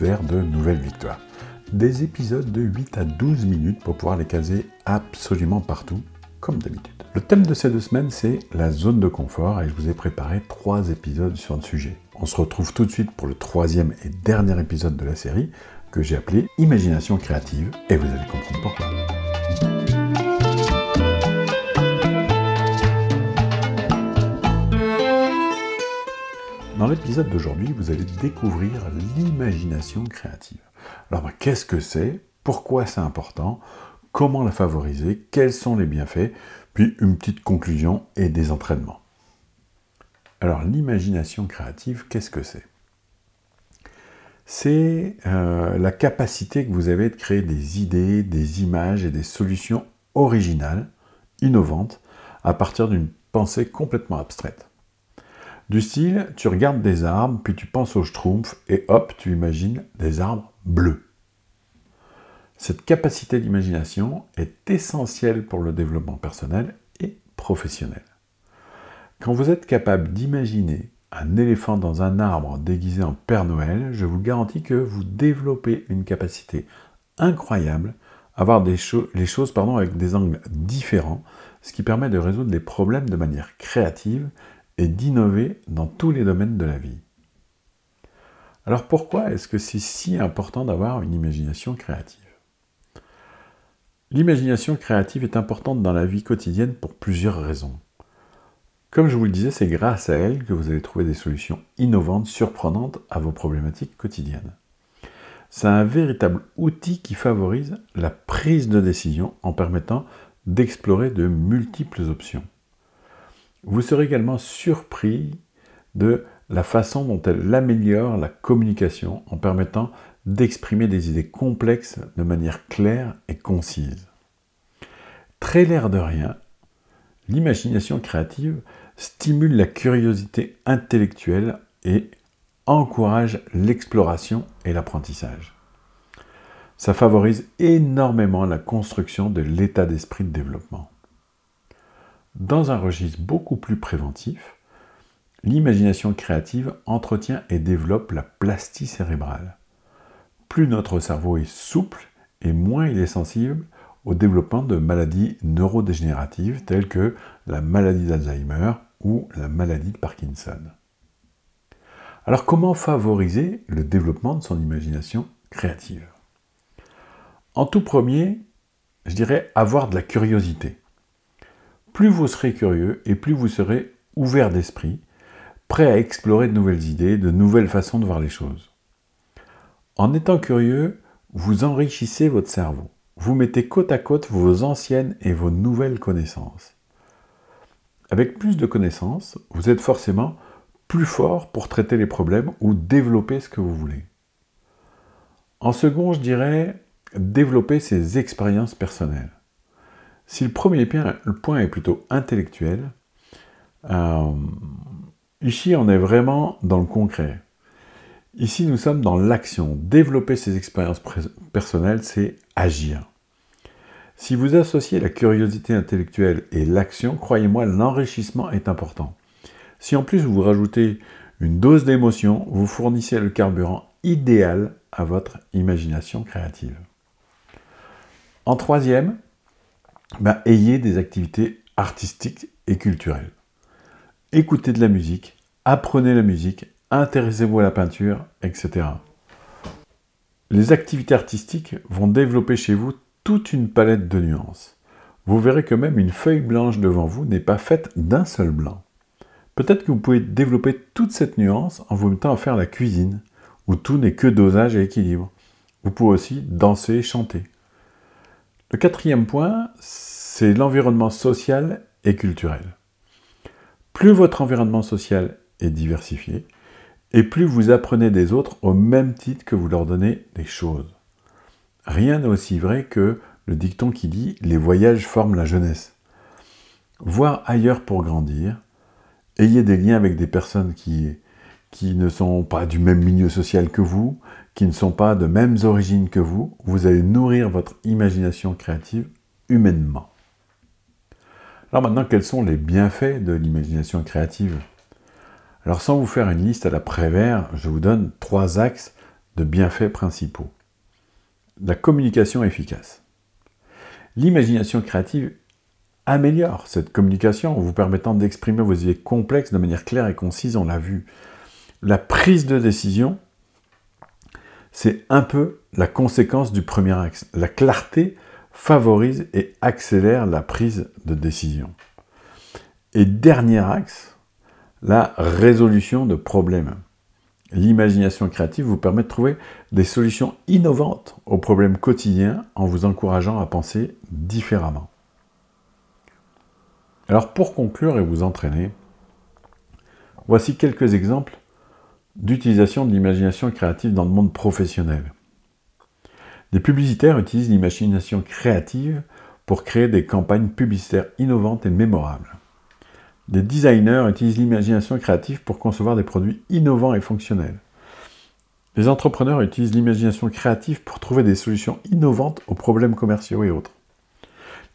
vers de nouvelles victoires. Des épisodes de 8 à 12 minutes pour pouvoir les caser absolument partout, comme d'habitude. Le thème de ces deux semaines, c'est la zone de confort et je vous ai préparé trois épisodes sur le sujet. On se retrouve tout de suite pour le troisième et dernier épisode de la série que j'ai appelé Imagination créative et vous allez comprendre pourquoi. Dans l'épisode d'aujourd'hui, vous allez découvrir l'imagination créative. Alors, bah, qu'est-ce que c'est? Pourquoi c'est important? Comment la favoriser? Quels sont les bienfaits? Puis une petite conclusion et des entraînements. Alors, l'imagination créative, qu'est-ce que c'est? C'est euh, la capacité que vous avez de créer des idées, des images et des solutions originales, innovantes, à partir d'une pensée complètement abstraite. Du style, tu regardes des arbres, puis tu penses au schtroumpf, et hop, tu imagines des arbres bleus. Cette capacité d'imagination est essentielle pour le développement personnel et professionnel. Quand vous êtes capable d'imaginer un éléphant dans un arbre déguisé en Père Noël, je vous garantis que vous développez une capacité incroyable à voir les choses avec des angles différents, ce qui permet de résoudre les problèmes de manière créative et d'innover dans tous les domaines de la vie. Alors pourquoi est-ce que c'est si important d'avoir une imagination créative? L'imagination créative est importante dans la vie quotidienne pour plusieurs raisons. Comme je vous le disais, c'est grâce à elle que vous allez trouver des solutions innovantes, surprenantes à vos problématiques quotidiennes. C'est un véritable outil qui favorise la prise de décision en permettant d'explorer de multiples options. Vous serez également surpris de la façon dont elle améliore la communication en permettant d'exprimer des idées complexes de manière claire et concise. Très l'air de rien, l'imagination créative stimule la curiosité intellectuelle et encourage l'exploration et l'apprentissage. Ça favorise énormément la construction de l'état d'esprit de développement. Dans un registre beaucoup plus préventif, l'imagination créative entretient et développe la plastie cérébrale. Plus notre cerveau est souple et moins il est sensible au développement de maladies neurodégénératives telles que la maladie d'Alzheimer ou la maladie de Parkinson. Alors comment favoriser le développement de son imagination créative? En tout premier, je dirais avoir de la curiosité plus vous serez curieux et plus vous serez ouvert d'esprit, prêt à explorer de nouvelles idées, de nouvelles façons de voir les choses. En étant curieux, vous enrichissez votre cerveau. Vous mettez côte à côte vos anciennes et vos nouvelles connaissances. Avec plus de connaissances, vous êtes forcément plus fort pour traiter les problèmes ou développer ce que vous voulez. En second, je dirais développer ses expériences personnelles. Si le premier point est plutôt intellectuel, euh, ici on est vraiment dans le concret. Ici nous sommes dans l'action. Développer ses expériences personnelles, c'est agir. Si vous associez la curiosité intellectuelle et l'action, croyez-moi, l'enrichissement est important. Si en plus vous rajoutez une dose d'émotion, vous fournissez le carburant idéal à votre imagination créative. En troisième, ben, ayez des activités artistiques et culturelles. Écoutez de la musique, apprenez la musique, intéressez-vous à la peinture, etc. Les activités artistiques vont développer chez vous toute une palette de nuances. Vous verrez que même une feuille blanche devant vous n'est pas faite d'un seul blanc. Peut-être que vous pouvez développer toute cette nuance en vous mettant à faire la cuisine, où tout n'est que dosage et équilibre. Vous pouvez aussi danser et chanter. Le quatrième point, c'est l'environnement social et culturel. Plus votre environnement social est diversifié, et plus vous apprenez des autres au même titre que vous leur donnez des choses. Rien n'est aussi vrai que le dicton qui dit les voyages forment la jeunesse. Voir ailleurs pour grandir, ayez des liens avec des personnes qui, ne sont pas du même milieu social que vous, qui ne sont pas de mêmes origines que vous, vous allez nourrir votre imagination créative humainement. Alors maintenant, quels sont les bienfaits de l'imagination créative? Alors sans vous faire une liste à la Prévert, je vous donne trois axes de bienfaits principaux. La communication efficace. L'imagination créative améliore cette communication en vous permettant d'exprimer vos idées complexes de manière claire et concise, on l'a vu. La prise de décision, c'est un peu la conséquence du premier axe. La clarté favorise et accélère la prise de décision. Et dernier axe, la résolution de problèmes. L'imagination créative vous permet de trouver des solutions innovantes aux problèmes quotidiens en vous encourageant à penser différemment. Alors pour conclure et vous entraîner, voici quelques exemples d'utilisation de l'imagination créative dans le monde professionnel. Des publicitaires utilisent l'imagination créative pour créer des campagnes publicitaires innovantes et mémorables. Des designers utilisent l'imagination créative pour concevoir des produits innovants et fonctionnels. Les entrepreneurs utilisent l'imagination créative pour trouver des solutions innovantes aux problèmes commerciaux et autres.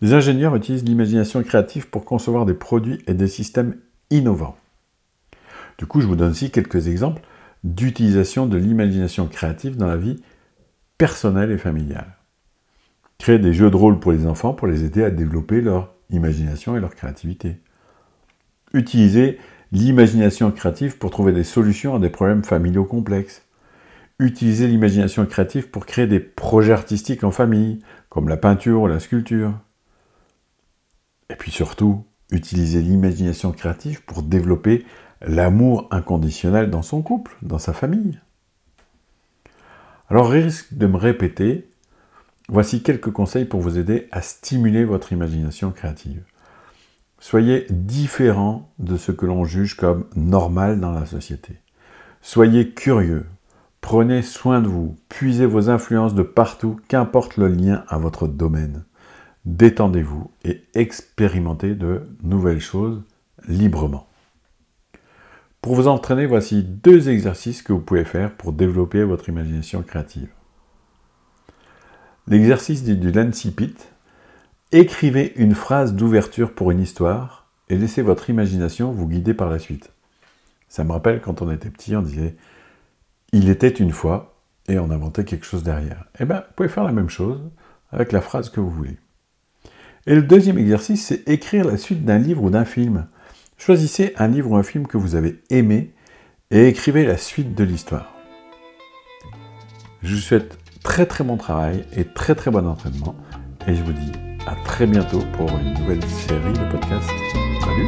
Les ingénieurs utilisent l'imagination créative pour concevoir des produits et des systèmes innovants. Du coup, je vous donne ici quelques exemples d'utilisation de l'imagination créative dans la vie personnelle et familiale. Créer des jeux de rôle pour les enfants pour les aider à développer leur imagination et leur créativité. Utiliser l'imagination créative pour trouver des solutions à des problèmes familiaux complexes. Utiliser l'imagination créative pour créer des projets artistiques en famille, comme la peinture ou la sculpture. Et puis surtout, utiliser l'imagination créative pour développer l'amour inconditionnel dans son couple, dans sa famille. Alors, risque de me répéter, voici quelques conseils pour vous aider à stimuler votre imagination créative. Soyez différent de ce que l'on juge comme normal dans la société. Soyez curieux. Prenez soin de vous. Puisez vos influences de partout, qu'importe le lien à votre domaine. Détendez-vous et expérimentez de nouvelles choses librement. Pour vous entraîner, voici deux exercices que vous pouvez faire pour développer votre imagination créative. L'exercice du Pit Écrivez une phrase d'ouverture pour une histoire et laissez votre imagination vous guider par la suite. Ça me rappelle quand on était petit, on disait Il était une fois et on inventait quelque chose derrière. Eh bien, vous pouvez faire la même chose avec la phrase que vous voulez. Et le deuxième exercice, c'est écrire la suite d'un livre ou d'un film. Choisissez un livre ou un film que vous avez aimé et écrivez la suite de l'histoire. Je vous souhaite très très bon travail et très très bon entraînement et je vous dis à très bientôt pour une nouvelle série de podcasts. Salut